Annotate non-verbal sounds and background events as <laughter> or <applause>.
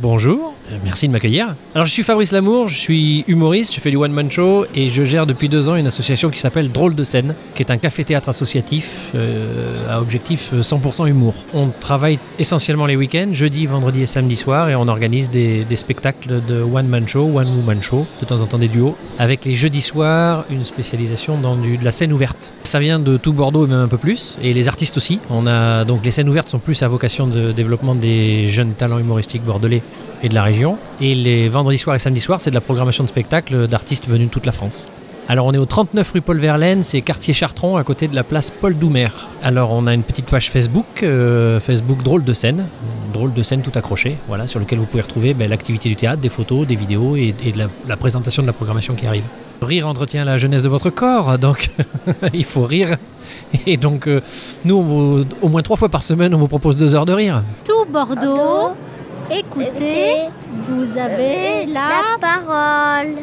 Bonjour merci de m'accueillir. Alors je suis Fabrice Lamour, je suis humoriste, je fais du one man show et je gère depuis deux ans une association qui s'appelle Drôle de scène, qui est un café-théâtre associatif euh, à objectif 100% humour. On travaille essentiellement les week-ends, jeudi, vendredi et samedi soir et on organise des, spectacles de one man show, one woman show, de temps en temps des duos, avec les jeudis soirs une spécialisation dans de la scène ouverte. Ça vient de tout Bordeaux et même un peu plus, et les artistes aussi. On a donc les scènes ouvertes sont plus à vocation de développement des jeunes talents humoristiques bordelais et de la Et les vendredis soirs et samedis soirs, c'est de la programmation de spectacles d'artistes venus de toute la France. Alors on est au 39 rue Paul Verlaine, c'est quartier Chartron, à côté de la place Paul Doumer. Alors on a une petite page Facebook, euh, Facebook Drôle de scène, drôle de scène tout accroché, voilà, sur lequel vous pouvez retrouver ben, l'activité du théâtre, des photos, des vidéos et, de la, présentation de la programmation qui arrive. Rire entretient la jeunesse de votre corps, donc <laughs> il faut rire. Et donc euh, nous, au moins trois fois par semaine, on vous propose deux heures de rire. Tout Bordeaux, écoutez, vous avez la la parole.